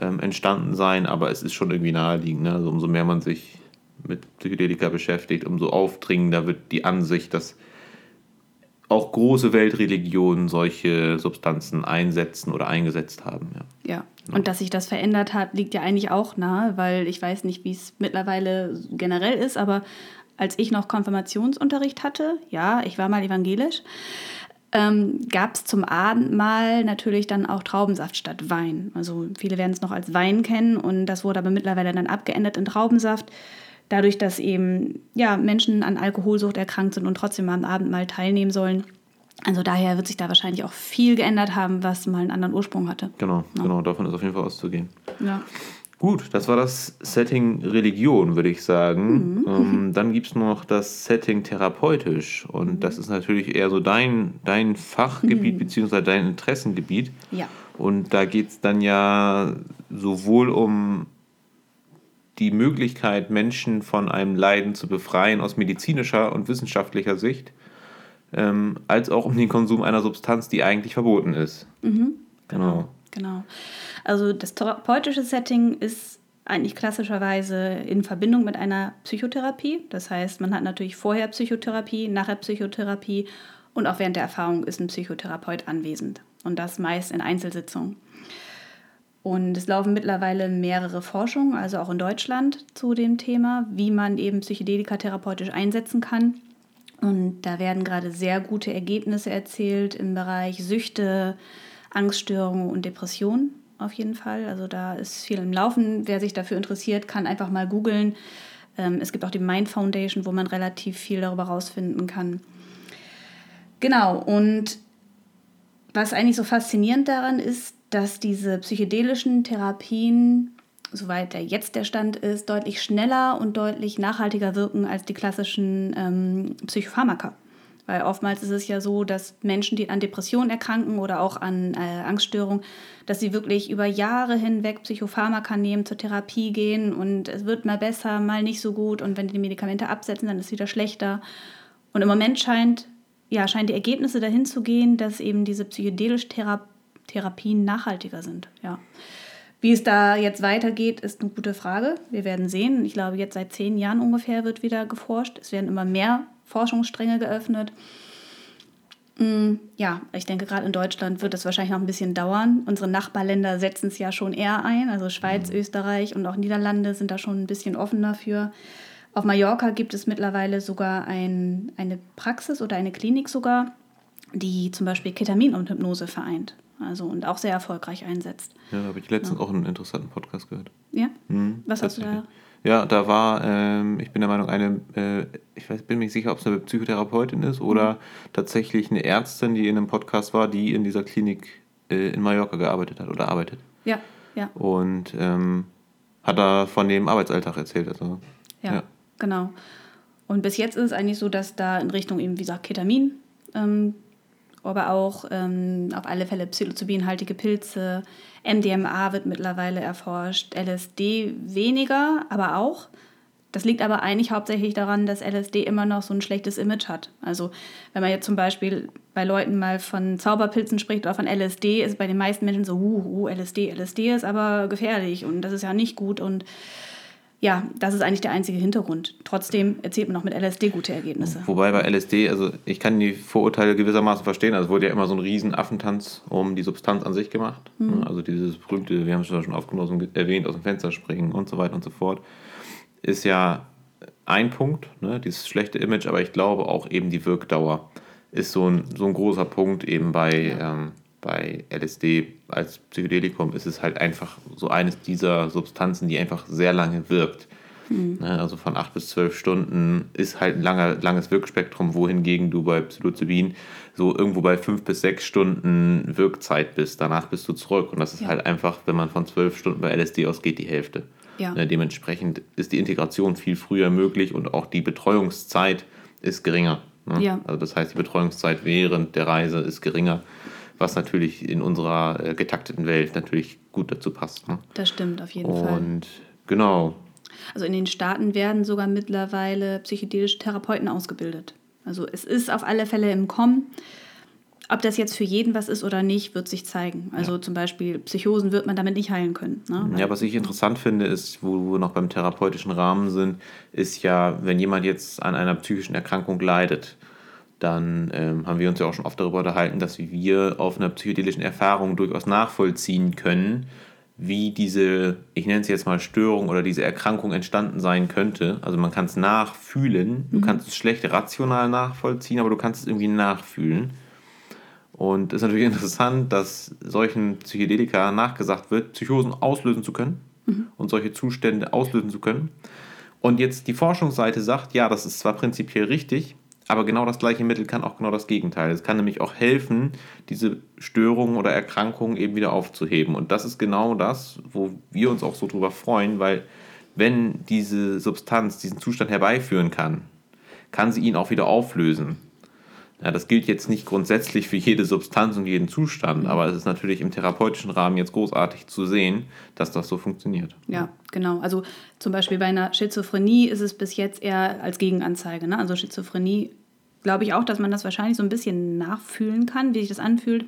ähm, entstanden sein, aber es ist schon irgendwie naheliegend. Ne? Also umso mehr man sich mit Psychedelika beschäftigt, umso aufdringender wird die Ansicht, dass auch große Weltreligionen solche Substanzen einsetzen oder eingesetzt haben. Ja. ja. Und dass sich das verändert hat, liegt ja eigentlich auch nahe, weil ich weiß nicht, wie es mittlerweile generell ist, aber als ich noch Konfirmationsunterricht hatte, ja, ich war mal evangelisch, ähm, gab es zum Abendmahl natürlich dann auch Traubensaft statt Wein. Also viele werden es noch als Wein kennen und das wurde aber mittlerweile dann abgeändert in Traubensaft. Dadurch, dass eben ja, Menschen an Alkoholsucht erkrankt sind und trotzdem am Abendmahl teilnehmen sollen. Also daher wird sich da wahrscheinlich auch viel geändert haben, was mal einen anderen Ursprung hatte. Genau, ja. genau, davon ist auf jeden Fall auszugehen. Ja. Gut, das war das Setting Religion, würde ich sagen. Mhm. Ähm, dann gibt es noch das Setting therapeutisch. Und das ist natürlich eher so dein, dein Fachgebiet mhm. bzw. dein Interessengebiet. Ja. Und da geht es dann ja sowohl um die Möglichkeit, Menschen von einem Leiden zu befreien aus medizinischer und wissenschaftlicher Sicht, ähm, als auch um den Konsum einer Substanz, die eigentlich verboten ist. Mhm. Genau. Genau. Also das therapeutische Setting ist eigentlich klassischerweise in Verbindung mit einer Psychotherapie. Das heißt, man hat natürlich vorher Psychotherapie, nachher Psychotherapie und auch während der Erfahrung ist ein Psychotherapeut anwesend. Und das meist in Einzelsitzungen. Und es laufen mittlerweile mehrere Forschungen, also auch in Deutschland, zu dem Thema, wie man eben Psychedelika therapeutisch einsetzen kann. Und da werden gerade sehr gute Ergebnisse erzielt im Bereich Süchte, Angststörungen und Depressionen auf jeden Fall. Also da ist viel im Laufen. Wer sich dafür interessiert, kann einfach mal googeln. Ähm, es gibt auch die Mind Foundation, wo man relativ viel darüber rausfinden kann. Genau, und was eigentlich so faszinierend daran ist, dass diese psychedelischen Therapien, soweit der jetzt der Stand ist, deutlich schneller und deutlich nachhaltiger wirken als die klassischen ähm, Psychopharmaka. Weil oftmals ist es ja so, dass Menschen, die an Depressionen erkranken oder auch an äh, Angststörungen, dass sie wirklich über Jahre hinweg Psychopharmaka nehmen, zur Therapie gehen und es wird mal besser, mal nicht so gut und wenn die Medikamente absetzen, dann ist es wieder schlechter. Und im Moment scheint, ja, scheinen die Ergebnisse dahin zu gehen, dass eben diese psychedelische Thera Therapien nachhaltiger sind. Ja. Wie es da jetzt weitergeht, ist eine gute Frage. Wir werden sehen. Ich glaube, jetzt seit zehn Jahren ungefähr wird wieder geforscht. Es werden immer mehr Forschungsstränge geöffnet. Mm, ja, ich denke, gerade in Deutschland wird es wahrscheinlich noch ein bisschen dauern. Unsere Nachbarländer setzen es ja schon eher ein. Also Schweiz, mhm. Österreich und auch Niederlande sind da schon ein bisschen offen dafür. Auf Mallorca gibt es mittlerweile sogar ein, eine Praxis oder eine Klinik sogar, die zum Beispiel Ketamin und Hypnose vereint. Also und auch sehr erfolgreich einsetzt. Ja, da habe ich letztens ja. auch einen interessanten Podcast gehört. Ja? Mhm, Was hast du da ja, da war, ähm, ich bin der Meinung, eine, äh, ich weiß, bin mir nicht sicher, ob es eine Psychotherapeutin ist oder mhm. tatsächlich eine Ärztin, die in einem Podcast war, die in dieser Klinik äh, in Mallorca gearbeitet hat oder arbeitet. Ja, ja. Und ähm, hat da von dem Arbeitsalltag erzählt. Also, ja, ja, genau. Und bis jetzt ist es eigentlich so, dass da in Richtung eben, wie gesagt, Ketamin, ähm, aber auch ähm, auf alle Fälle psilocybinhaltige Pilze, MDMA wird mittlerweile erforscht, LSD weniger, aber auch. Das liegt aber eigentlich hauptsächlich daran, dass LSD immer noch so ein schlechtes Image hat. Also wenn man jetzt zum Beispiel bei Leuten mal von Zauberpilzen spricht oder von LSD, ist bei den meisten Menschen so, uh, uh, LSD, LSD ist aber gefährlich und das ist ja nicht gut und ja, das ist eigentlich der einzige Hintergrund. Trotzdem erzielt man auch mit LSD gute Ergebnisse. Wobei bei LSD, also ich kann die Vorurteile gewissermaßen verstehen. Also wurde ja immer so ein riesen Affentanz um die Substanz an sich gemacht. Mhm. Also dieses berühmte, wir haben es schon aufgenommen, erwähnt, aus dem Fenster springen und so weiter und so fort. Ist ja ein Punkt, ne, dieses schlechte Image, aber ich glaube auch eben die Wirkdauer ist so ein, so ein großer Punkt eben bei, ja. ähm, bei LSD als Psychedelikum ist es halt einfach so eines dieser Substanzen, die einfach sehr lange wirkt. Mhm. Also von acht bis zwölf Stunden ist halt ein langer, langes Wirkspektrum, wohingegen du bei Psilocybin so irgendwo bei fünf bis sechs Stunden Wirkzeit bist. Danach bist du zurück. Und das ist ja. halt einfach, wenn man von zwölf Stunden bei LSD ausgeht, die Hälfte. Ja. Dementsprechend ist die Integration viel früher möglich und auch die Betreuungszeit ist geringer. Ja. Also das heißt, die Betreuungszeit während der Reise ist geringer was natürlich in unserer äh, getakteten Welt natürlich gut dazu passt. Ne? Das stimmt, auf jeden Und Fall. Und genau. Also in den Staaten werden sogar mittlerweile psychedelische Therapeuten ausgebildet. Also es ist auf alle Fälle im Kommen. Ob das jetzt für jeden was ist oder nicht, wird sich zeigen. Also ja. zum Beispiel Psychosen wird man damit nicht heilen können. Ne? Ja, was ich interessant finde, ist, wo wir noch beim therapeutischen Rahmen sind, ist ja, wenn jemand jetzt an einer psychischen Erkrankung leidet, dann ähm, haben wir uns ja auch schon oft darüber unterhalten, dass wir auf einer psychedelischen Erfahrung durchaus nachvollziehen können, wie diese, ich nenne es jetzt mal Störung oder diese Erkrankung entstanden sein könnte. Also man kann es nachfühlen. Du mhm. kannst es schlecht rational nachvollziehen, aber du kannst es irgendwie nachfühlen. Und es ist natürlich [laughs] interessant, dass solchen Psychedelika nachgesagt wird, Psychosen auslösen zu können mhm. und solche Zustände auslösen zu können. Und jetzt die Forschungsseite sagt, ja, das ist zwar prinzipiell richtig, aber genau das gleiche Mittel kann auch genau das Gegenteil. Es kann nämlich auch helfen, diese Störungen oder Erkrankungen eben wieder aufzuheben. Und das ist genau das, wo wir uns auch so drüber freuen, weil wenn diese Substanz diesen Zustand herbeiführen kann, kann sie ihn auch wieder auflösen. Ja, das gilt jetzt nicht grundsätzlich für jede Substanz und jeden Zustand, aber es ist natürlich im therapeutischen Rahmen jetzt großartig zu sehen, dass das so funktioniert. Ja, genau. Also zum Beispiel bei einer Schizophrenie ist es bis jetzt eher als Gegenanzeige. Ne? Also Schizophrenie glaube ich auch, dass man das wahrscheinlich so ein bisschen nachfühlen kann, wie sich das anfühlt.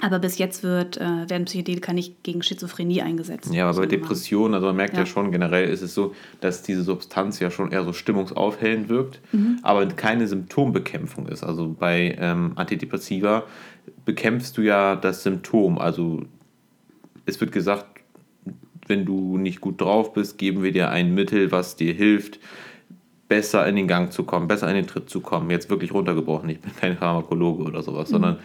Aber bis jetzt wird, äh, werden Psychedelika nicht gegen Schizophrenie eingesetzt. Ja, aber bei Depressionen, also man merkt ja. ja. schon, generell ist es so, dass diese Substanz ja schon eher so stimmungsaufhellend wirkt, mhm. aber keine Symptombekämpfung ist. Also bei ähm, Antidepressiva bekämpfst du ja das Symptom. Also es wird gesagt, wenn du nicht gut drauf bist, geben wir dir ein Mittel, was dir hilft, besser in den Gang zu kommen, besser in den Tritt zu kommen. Jetzt wirklich runtergebrochen, ich bin kein Pharmakologe oder sowas, mhm. sondern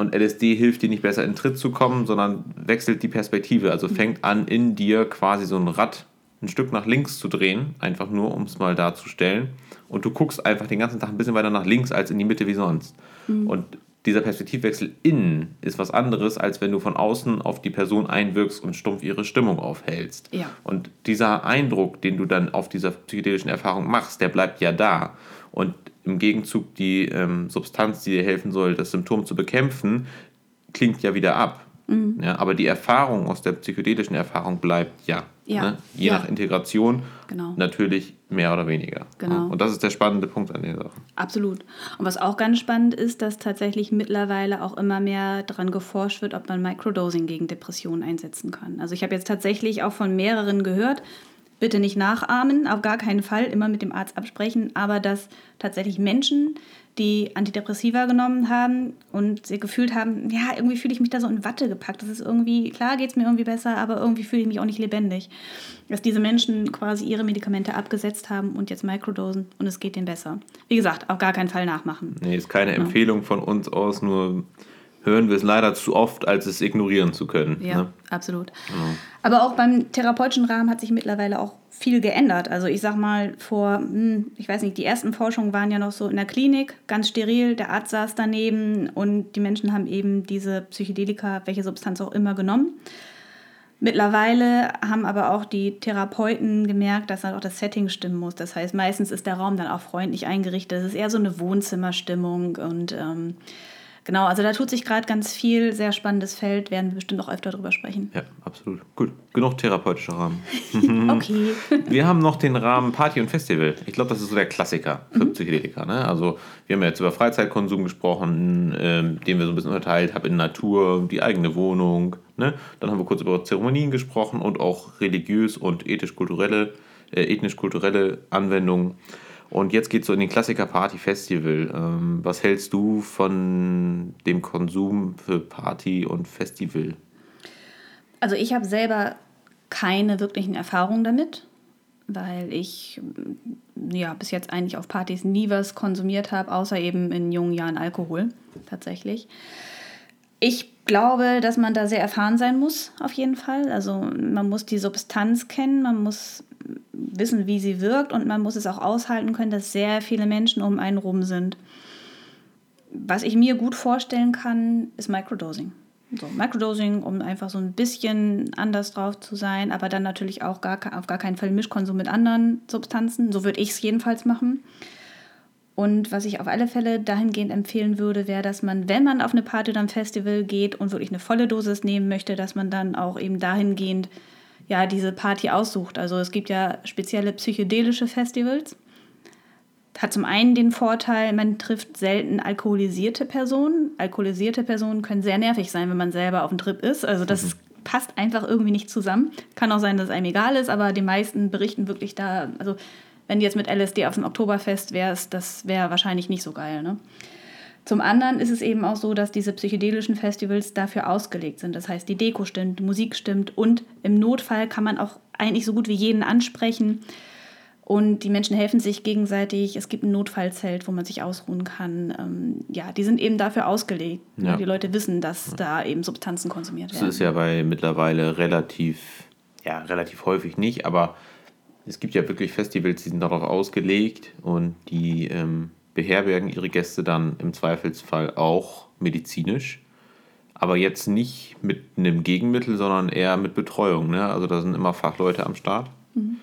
und LSD hilft dir nicht besser in den Tritt zu kommen, sondern wechselt die Perspektive. Also fängt an, in dir quasi so ein Rad ein Stück nach links zu drehen, einfach nur, um es mal darzustellen. Und du guckst einfach den ganzen Tag ein bisschen weiter nach links als in die Mitte wie sonst. Mhm. Und dieser Perspektivwechsel innen ist was anderes, als wenn du von außen auf die Person einwirkst und stumpf ihre Stimmung aufhältst. Ja. Und dieser Eindruck, den du dann auf dieser psychedelischen Erfahrung machst, der bleibt ja da. Und im Gegenzug die ähm, Substanz, die dir helfen soll, das Symptom zu bekämpfen, klingt ja wieder ab. Mhm. Ja, aber die Erfahrung aus der psychedelischen Erfahrung bleibt ja. ja. Ne? Je ja. nach Integration genau. natürlich mehr oder weniger. Genau. Und das ist der spannende Punkt an der Sache. Absolut. Und was auch ganz spannend ist, dass tatsächlich mittlerweile auch immer mehr daran geforscht wird, ob man Microdosing gegen Depressionen einsetzen kann. Also ich habe jetzt tatsächlich auch von mehreren gehört, bitte nicht nachahmen, auf gar keinen Fall, immer mit dem Arzt absprechen, aber dass tatsächlich Menschen, die Antidepressiva genommen haben und sie gefühlt haben, ja, irgendwie fühle ich mich da so in Watte gepackt. Das ist irgendwie, klar geht es mir irgendwie besser, aber irgendwie fühle ich mich auch nicht lebendig. Dass diese Menschen quasi ihre Medikamente abgesetzt haben und jetzt Mikrodosen und es geht denen besser. Wie gesagt, auf gar keinen Fall nachmachen. Nee, ist keine ja. Empfehlung von uns aus, nur hören wir es leider zu oft, als es ignorieren zu können. Ja, ne? absolut. Ja. Aber auch beim therapeutischen Rahmen hat sich mittlerweile auch viel geändert. Also ich sag mal, vor, hm, ich weiß nicht, die ersten Forschungen waren ja noch so in der Klinik, ganz steril, der Arzt saß daneben und die Menschen haben eben diese Psychedelika, welche Substanz auch immer, genommen. Mittlerweile haben aber auch die Therapeuten gemerkt, dass dann auch das Setting stimmen muss. Das heißt, meistens ist der Raum dann auch freundlich eingerichtet. Es ist eher so eine Wohnzimmerstimmung und ähm, Genau, also da tut sich gerade ganz viel, sehr spannendes Feld, werden wir bestimmt auch öfter drüber sprechen. Ja, absolut. Gut, genug therapeutischer Rahmen. [laughs] [laughs] okay. wir haben noch den Rahmen Party und Festival. Ich glaube, das ist so der Klassiker für mhm. Psychedelika. Ne? Also wir haben ja jetzt über Freizeitkonsum gesprochen, ähm, den wir so ein bisschen unterteilt haben in Natur, die eigene Wohnung. Ne? Dann haben wir kurz über Zeremonien gesprochen und auch religiös und ethisch-kulturelle, äh, ethnisch-kulturelle Anwendungen. Und jetzt geht es so in den Klassiker Party Festival. Ähm, was hältst du von dem Konsum für Party und Festival? Also ich habe selber keine wirklichen Erfahrungen damit, weil ich ja bis jetzt eigentlich auf Partys nie was konsumiert habe, außer eben in jungen Jahren Alkohol tatsächlich. Ich glaube, dass man da sehr erfahren sein muss, auf jeden Fall. Also man muss die Substanz kennen, man muss wissen, wie sie wirkt und man muss es auch aushalten können, dass sehr viele Menschen um einen rum sind. Was ich mir gut vorstellen kann, ist Microdosing. So, Microdosing, um einfach so ein bisschen anders drauf zu sein, aber dann natürlich auch gar, auf gar keinen Fall Mischkonsum mit anderen Substanzen. So würde ich es jedenfalls machen. Und was ich auf alle Fälle dahingehend empfehlen würde, wäre, dass man, wenn man auf eine Party oder ein Festival geht und wirklich eine volle Dosis nehmen möchte, dass man dann auch eben dahingehend ja, diese Party aussucht. Also es gibt ja spezielle psychedelische Festivals. hat zum einen den Vorteil, man trifft selten alkoholisierte Personen. Alkoholisierte Personen können sehr nervig sein, wenn man selber auf dem Trip ist. Also das mhm. passt einfach irgendwie nicht zusammen. Kann auch sein, dass es einem egal ist, aber die meisten berichten wirklich da, also wenn du jetzt mit LSD auf dem Oktoberfest wärst, das wäre wahrscheinlich nicht so geil. Ne? Zum anderen ist es eben auch so, dass diese psychedelischen Festivals dafür ausgelegt sind. Das heißt, die Deko stimmt, die Musik stimmt und im Notfall kann man auch eigentlich so gut wie jeden ansprechen. Und die Menschen helfen sich gegenseitig. Es gibt ein Notfallzelt, wo man sich ausruhen kann. Ähm, ja, die sind eben dafür ausgelegt. Ja. Die Leute wissen, dass ja. da eben Substanzen konsumiert werden. Das ist ja bei mittlerweile relativ, ja, relativ häufig nicht, aber es gibt ja wirklich Festivals, die sind darauf ausgelegt und die ähm, beherbergen ihre Gäste dann im Zweifelsfall auch medizinisch. Aber jetzt nicht mit einem Gegenmittel, sondern eher mit Betreuung. Ne? Also da sind immer Fachleute am Start. Mhm.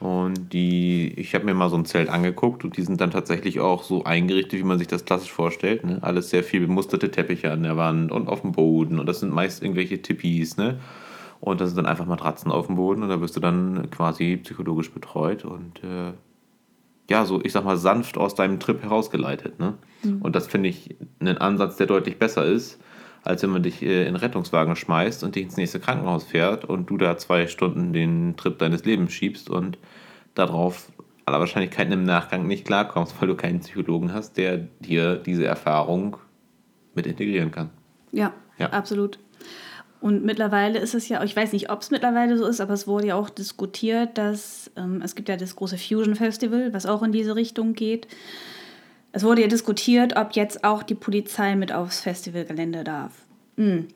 Und die, ich habe mir mal so ein Zelt angeguckt und die sind dann tatsächlich auch so eingerichtet, wie man sich das klassisch vorstellt. Ne? Alles sehr viel bemusterte Teppiche an der Wand und auf dem Boden. Und das sind meist irgendwelche Tippis. Ne? Und das sind dann einfach Matratzen auf dem Boden und da wirst du dann quasi psychologisch betreut und äh, ja, so ich sag mal sanft aus deinem Trip herausgeleitet. Ne? Mhm. Und das finde ich einen Ansatz, der deutlich besser ist, als wenn man dich äh, in Rettungswagen schmeißt und dich ins nächste Krankenhaus fährt und du da zwei Stunden den Trip deines Lebens schiebst und darauf aller Wahrscheinlichkeit im Nachgang nicht klarkommst, weil du keinen Psychologen hast, der dir diese Erfahrung mit integrieren kann. Ja, ja. absolut. Und mittlerweile ist es ja, ich weiß nicht, ob es mittlerweile so ist, aber es wurde ja auch diskutiert, dass ähm, es gibt ja das große Fusion Festival, was auch in diese Richtung geht. Es wurde ja diskutiert, ob jetzt auch die Polizei mit aufs Festivalgelände darf. Hm.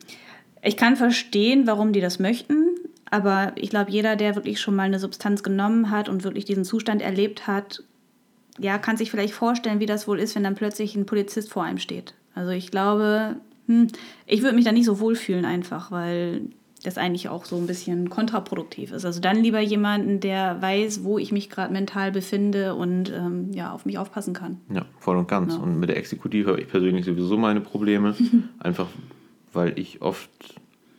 Ich kann verstehen, warum die das möchten, aber ich glaube, jeder, der wirklich schon mal eine Substanz genommen hat und wirklich diesen Zustand erlebt hat, ja, kann sich vielleicht vorstellen, wie das wohl ist, wenn dann plötzlich ein Polizist vor einem steht. Also ich glaube, hm, ich würde mich da nicht so wohlfühlen einfach, weil das eigentlich auch so ein bisschen kontraproduktiv ist. Also dann lieber jemanden, der weiß, wo ich mich gerade mental befinde und ähm, ja, auf mich aufpassen kann. Ja, voll und ganz. Ja. Und mit der Exekutive habe ich persönlich sowieso meine Probleme. [laughs] einfach weil ich oft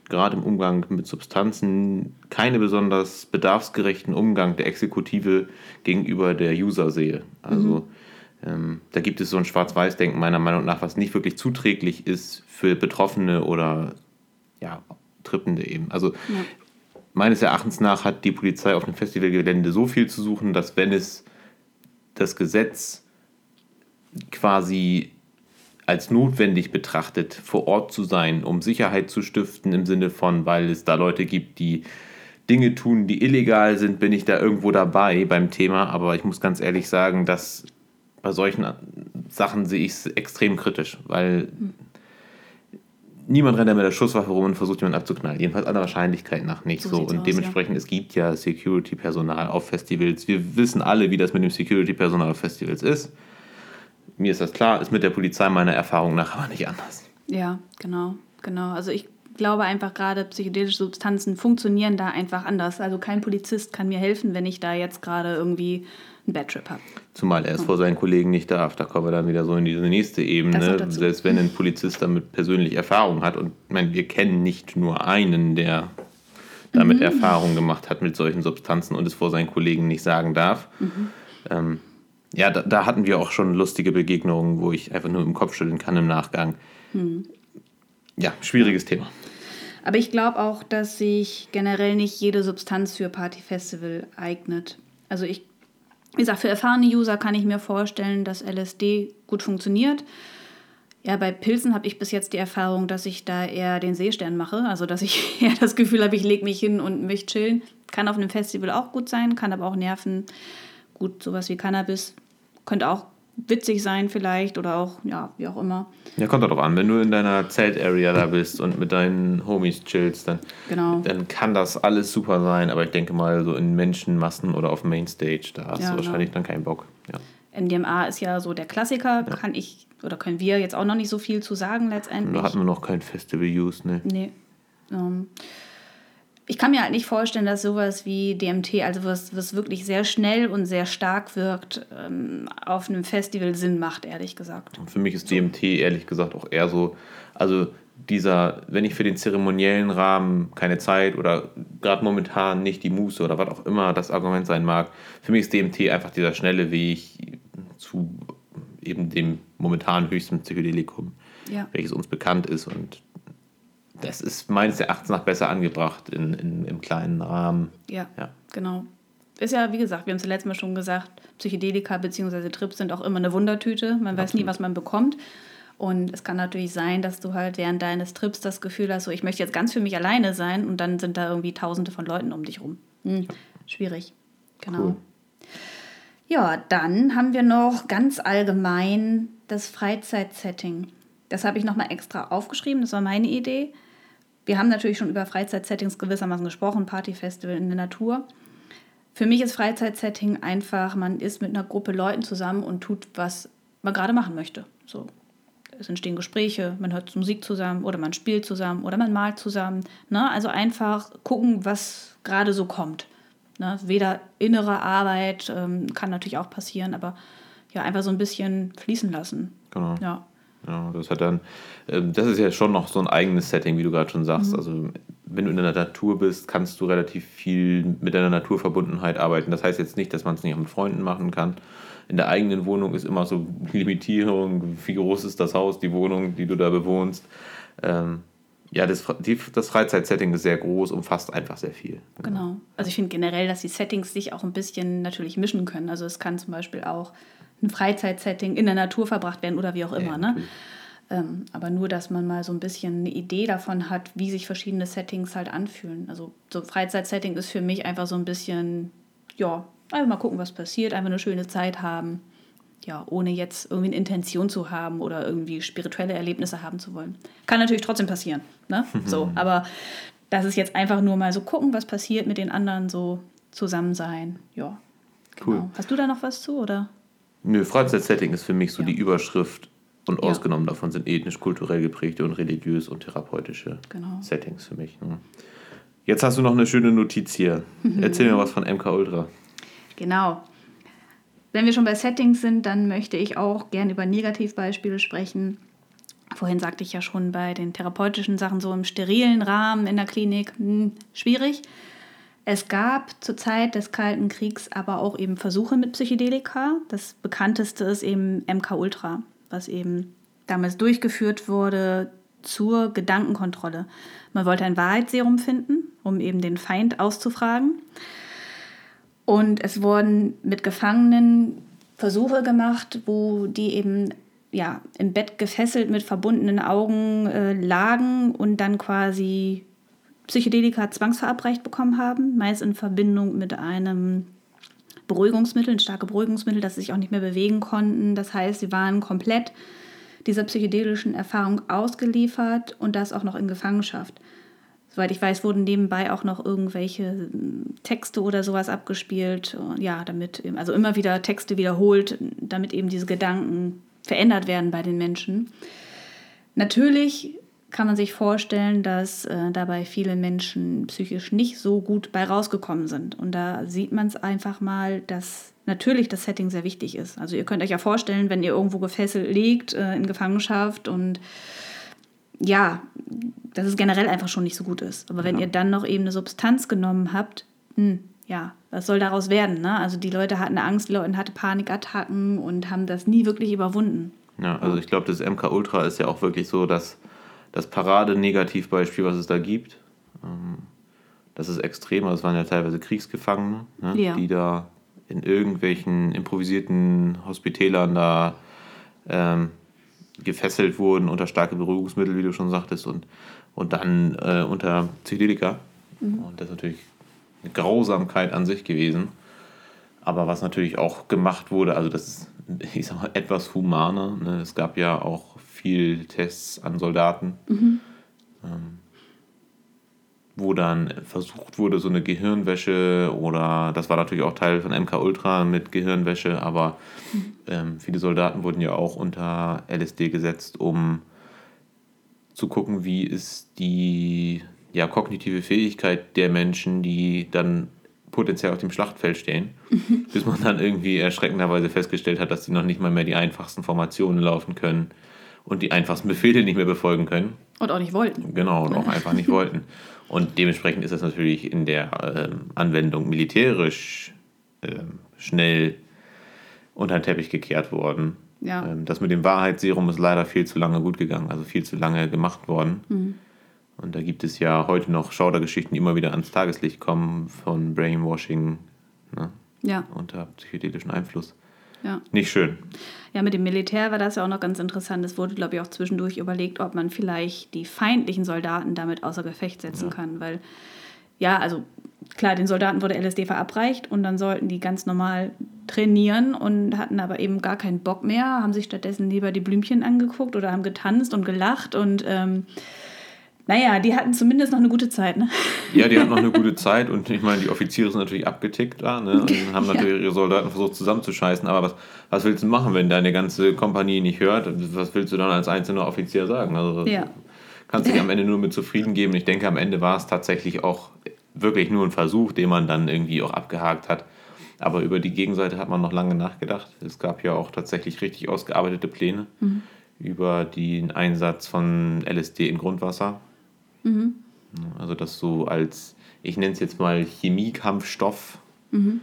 gerade im Umgang mit Substanzen keine besonders bedarfsgerechten Umgang der Exekutive gegenüber der User sehe. Also mhm. Ähm, da gibt es so ein Schwarz-Weiß-Denken meiner Meinung nach, was nicht wirklich zuträglich ist für Betroffene oder ja, Trippende eben. Also ja. meines Erachtens nach hat die Polizei auf dem Festivalgelände so viel zu suchen, dass wenn es das Gesetz quasi als notwendig betrachtet, vor Ort zu sein, um Sicherheit zu stiften, im Sinne von, weil es da Leute gibt, die Dinge tun, die illegal sind, bin ich da irgendwo dabei beim Thema. Aber ich muss ganz ehrlich sagen, dass bei solchen Sachen sehe ich es extrem kritisch, weil mhm. niemand rennt ja mit der Schusswaffe rum und versucht jemanden abzuknallen. Jedenfalls aller Wahrscheinlichkeit nach nicht so. so. Und aus, dementsprechend, ja. es gibt ja Security-Personal auf Festivals. Wir wissen alle, wie das mit dem Security-Personal auf Festivals ist. Mir ist das klar, ist mit der Polizei meiner Erfahrung nach aber nicht anders. Ja, genau, genau. Also ich glaube einfach gerade psychedelische Substanzen funktionieren da einfach anders. Also kein Polizist kann mir helfen, wenn ich da jetzt gerade irgendwie einen Bad Trip habe. Zumal er es vor seinen Kollegen nicht darf. Da kommen wir dann wieder so in diese nächste Ebene. Selbst wenn ein Polizist damit persönlich Erfahrung hat. Und ich meine, wir kennen nicht nur einen, der damit mhm. Erfahrung gemacht hat mit solchen Substanzen und es vor seinen Kollegen nicht sagen darf. Mhm. Ähm, ja, da, da, hatten wir auch schon lustige Begegnungen, wo ich einfach nur im Kopf schütteln kann im Nachgang. Mhm. Ja, schwieriges Thema. Aber ich glaube auch, dass sich generell nicht jede Substanz für Partyfestival eignet. Also ich wie gesagt, für erfahrene User kann ich mir vorstellen, dass LSD gut funktioniert. Ja, bei Pilzen habe ich bis jetzt die Erfahrung, dass ich da eher den Seestern mache. Also, dass ich [laughs] eher das Gefühl habe, ich lege mich hin und möchte chillen. Kann auf einem Festival auch gut sein, kann aber auch nerven. Gut, sowas wie Cannabis könnte auch witzig sein vielleicht oder auch, ja, wie auch immer. Ja, kommt darauf an. Wenn du in deiner Zelt-Area da bist und mit deinen Homies chillst, dann, genau. dann kann das alles super sein. Aber ich denke mal, so in Menschenmassen oder auf Mainstage, da hast ja, du wahrscheinlich genau. dann keinen Bock. Ja. MDMA ist ja so der Klassiker, ja. kann ich oder können wir jetzt auch noch nicht so viel zu sagen letztendlich. Da hatten wir noch kein Festival-Use, ne? Nee. Ähm, ich kann mir halt nicht vorstellen, dass sowas wie DMT, also was, was wirklich sehr schnell und sehr stark wirkt, ähm, auf einem Festival Sinn macht, ehrlich gesagt. Und für mich ist DMT ehrlich gesagt auch eher so, also dieser, wenn ich für den zeremoniellen Rahmen keine Zeit oder gerade momentan nicht die Muße oder was auch immer das Argument sein mag, für mich ist DMT einfach dieser schnelle Weg zu eben dem momentan höchsten Psychedelikum, Ja. welches uns bekannt ist. Und das ist meines Erachtens nach besser angebracht in, in, im kleinen Rahmen. Ja, Ja. genau. Ist ja, wie gesagt, wir haben es ja letztes Mal schon gesagt, Psychedelika bzw. Trips sind auch immer eine Wundertüte. Man weiß nie, Absolut. was man bekommt. Und es kann natürlich sein, dass du halt während deines Trips das Gefühl hast, so ich möchte jetzt ganz für mich alleine sein und dann sind da irgendwie tausende von Leuten um dich rum. Hm, schwierig. Genau. Cool. Ja, dann haben wir noch ganz allgemein das Freizeitsetting. Das habe ich nochmal extra aufgeschrieben, das war meine Idee. Wir haben natürlich schon über Freizeitsettings gewissermaßen gesprochen, Partyfestival in der Natur. Für mich ist Freizeitsetting einfach, man ist mit einer Gruppe Leuten zusammen und tut, was man gerade machen möchte. So. Es entstehen Gespräche, man hört Musik zusammen oder man spielt zusammen oder man malt zusammen. Ne? Also einfach gucken, was gerade so kommt. Ne? Weder innere Arbeit ähm, kann natürlich auch passieren, aber ja, einfach so ein bisschen fließen lassen. Genau. Ja, Ja, das hat dann, ähm, das ist ja schon noch so ein eigenes Setting, wie du gerade schon sagst. Also wenn du in der Natur bist, kannst du relativ viel mit deiner Naturverbundenheit arbeiten. Das heißt jetzt nicht, dass man es nicht auch mit Freunden machen kann. In der eigenen Wohnung ist immer so Limitierung, wie groß ist das Haus, die Wohnung, die du da bewohnst. Ähm, ja, das, die, das Freizeitsetting ist sehr groß, umfasst einfach sehr viel. genau. Also ich finde generell, dass die Settings sich auch ein bisschen natürlich mischen können. Also es kann zum Beispiel auch ein Freizeitsetting in der Natur verbracht werden oder wie auch immer. Ja, ne? Ähm, aber nur, dass man mal so ein bisschen eine Idee davon hat, wie sich verschiedene Settings halt anfühlen. Also so ein Freizeitsetting ist für mich einfach so ein bisschen, ja, einfach mal gucken, was passiert, einfach eine schöne Zeit haben. Ja, ohne jetzt irgendwie eine Intention zu haben oder irgendwie spirituelle Erlebnisse haben zu wollen. Kann natürlich trotzdem passieren. Ne? [laughs] So, aber das ist jetzt einfach nur mal so gucken, was passiert mit den anderen, so zusammen sein. Ja. Cool. Genau. Hast du da noch was zu? Oder? Nö, Freizeitsetting ist für mich so Ja. die Überschrift und Ja. ausgenommen davon sind ethnisch, kulturell geprägte und religiös und therapeutische Genau. Settings für mich. ne. Jetzt hast du noch eine schöne Notiz hier. Erzähl mir was von MK Ultra. Genau. Wenn wir schon bei Settings sind, dann möchte ich auch gern über Negativbeispiele sprechen. Vorhin sagte ich ja schon bei den therapeutischen Sachen so im sterilen Rahmen in der Klinik, hm, schwierig. Es gab zur Zeit des Kalten Kriegs aber auch eben Versuche mit Psychedelika. Das bekannteste ist eben MK Ultra, was eben damals durchgeführt wurde zur Gedankenkontrolle. Man wollte ein Wahrheitsserum finden, um eben den Feind auszufragen. Und es wurden mit Gefangenen Versuche gemacht, wo die eben ja, im Bett gefesselt mit verbundenen Augen äh, lagen und dann quasi Psychedelika zwangsverabreicht bekommen haben, meist in Verbindung mit einem Beruhigungsmittel, ein starke Beruhigungsmittel, dass sie sich auch nicht mehr bewegen konnten. Das heißt, sie waren komplett dieser psychedelischen Erfahrung ausgeliefert und das auch noch in Gefangenschaft. Soweit ich weiß, wurden nebenbei auch noch irgendwelche ähm, Texte oder sowas abgespielt. Ja, damit, also immer wieder Texte wiederholt, damit eben diese Gedanken verändert werden bei den Menschen. Natürlich kann man sich vorstellen, dass äh, dabei viele Menschen psychisch nicht so gut bei rausgekommen sind. Und da sieht man es einfach mal, dass natürlich das Setting sehr wichtig ist. Also ihr könnt euch ja vorstellen, wenn ihr irgendwo gefesselt liegt, äh, in Gefangenschaft und ja, dass es generell einfach schon nicht so gut ist. Aber wenn ihr dann noch eben eine Substanz genommen habt, hm, ja, was soll daraus werden? Ne? Also die Leute hatten Angst, die Leute hatten Panikattacken und haben das nie wirklich überwunden. Ja, also ich glaube, das MK Ultra ist ja auch wirklich so das, das Parade-Negativbeispiel, was es da gibt. Ähm, Das ist extrem, also es waren ja teilweise Kriegsgefangene, ne, Ja. die da in irgendwelchen improvisierten Hospitälern da ähm, gefesselt wurden unter starke Beruhigungsmittel, wie du schon sagtest, und, und dann äh, unter Psychedelika. Und das ist natürlich eine Grausamkeit an sich gewesen. Aber was natürlich auch gemacht wurde, also das ist, [laughs] ich sag mal, etwas humaner. Ne? Es gab ja auch viel Tests an Soldaten, ähm, wo dann versucht wurde, so eine Gehirnwäsche oder das war natürlich auch Teil von MK Ultra mit Gehirnwäsche, aber ähm, viele Soldaten wurden ja auch unter LSD gesetzt, um zu gucken, wie ist die ja, kognitive Fähigkeit der Menschen, die dann potenziell auf dem Schlachtfeld stehen, bis man dann irgendwie erschreckenderweise festgestellt hat, dass sie noch nicht mal mehr die einfachsten Formationen laufen können und die einfachsten Befehle nicht mehr befolgen können. Und auch nicht wollten. Genau, und auch einfach nicht wollten. Und dementsprechend ist das natürlich in der ähm, Anwendung militärisch ähm, schnell unter den Teppich gekehrt worden. Ja. Ähm, das mit dem Wahrheitsserum ist leider viel zu lange gut gegangen, also viel zu lange gemacht worden. Mhm. Und da gibt es ja heute noch Schaudergeschichten, die immer wieder ans Tageslicht kommen von Brainwashing ne, Ja, unter psychedelischen Einfluss. Ja. Nicht schön. Ja, mit dem Militär war das ja auch noch ganz interessant. Es wurde, glaube ich, auch zwischendurch überlegt, ob man vielleicht die feindlichen Soldaten damit außer Gefecht setzen kann. Weil, ja, also klar, den Soldaten wurde LSD verabreicht und dann sollten die ganz normal trainieren und hatten aber eben gar keinen Bock mehr, haben sich stattdessen lieber die Blümchen angeguckt oder haben getanzt und gelacht und ähm, naja, die hatten zumindest noch eine gute Zeit, ne? Ja, die hatten noch eine gute [laughs] Zeit und ich meine, die Offiziere sind natürlich abgetickt da ne, und [laughs] haben Ja. natürlich ihre Soldaten versucht zusammenzuscheißen. Aber was, was willst du machen, wenn deine ganze Kompanie nicht hört? Was willst du dann als einzelner Offizier sagen? Also Ja. kannst dich [laughs] am Ende nur mit zufrieden geben. Ich denke, am Ende war es tatsächlich auch wirklich nur ein Versuch, den man dann irgendwie auch abgehakt hat. Aber über die Gegenseite hat man noch lange nachgedacht. Es gab ja auch tatsächlich richtig ausgearbeitete Pläne über den Einsatz von LSD in Grundwasser. Also das so als, ich nenne es jetzt mal Chemiekampfstoff. Und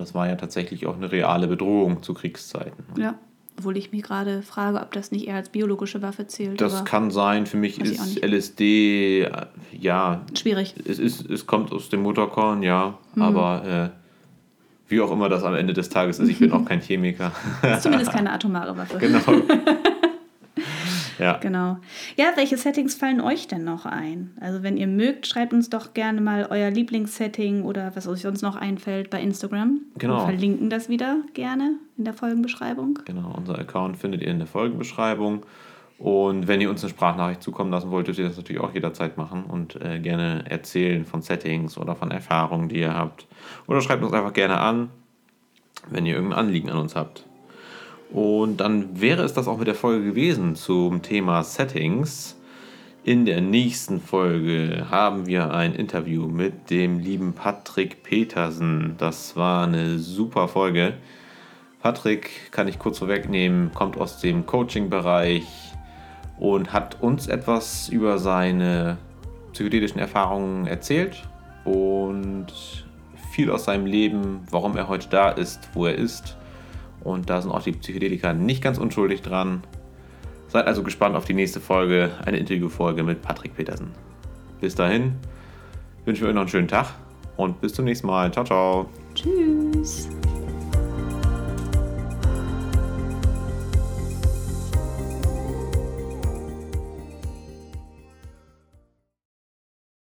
das war ja tatsächlich auch eine reale Bedrohung zu Kriegszeiten. Ja. Obwohl ich mich gerade frage, ob das nicht eher als biologische Waffe zählt. Das kann sein. Für mich ist. LSD, äh, ja, schwierig. es, ist, es kommt aus dem Mutterkorn, ja. Mhm. Aber äh, wie auch immer das am Ende des Tages ist, ich bin auch kein Chemiker. [laughs] Ist zumindest keine [laughs] atomare Waffe. genau. [laughs] ja. Genau. Ja, welche Settings fallen euch denn noch ein? Also wenn ihr mögt, schreibt uns doch gerne mal euer Lieblingssetting oder was euch sonst noch einfällt bei Instagram. Genau. Wir verlinken das wieder gerne in der Folgenbeschreibung. Genau, unser Account findet ihr in der Folgenbeschreibung. Und wenn ihr uns eine Sprachnachricht zukommen lassen wollt, dürft ihr das natürlich auch jederzeit machen und äh, gerne erzählen von Settings oder von Erfahrungen, die ihr habt. Oder schreibt uns einfach gerne an, wenn ihr irgendein Anliegen an uns habt. Und dann wäre es das auch mit der Folge gewesen zum Thema Settings. In der nächsten Folge haben wir ein Interview mit dem lieben Patrick Petersen. Das war eine super Folge. Patrick, kann ich kurz vorwegnehmen, kommt aus dem Coaching-Bereich und hat uns etwas über seine psychedelischen Erfahrungen erzählt und viel aus seinem Leben, warum er heute da ist, wo er ist. Und da sind auch die Psychedelika nicht ganz unschuldig dran. Seid also gespannt auf die nächste Folge, eine Interviewfolge mit Patrick Petersen. Bis dahin wünschen wir euch noch einen schönen Tag und bis zum nächsten Mal. Ciao, ciao. Tschüss.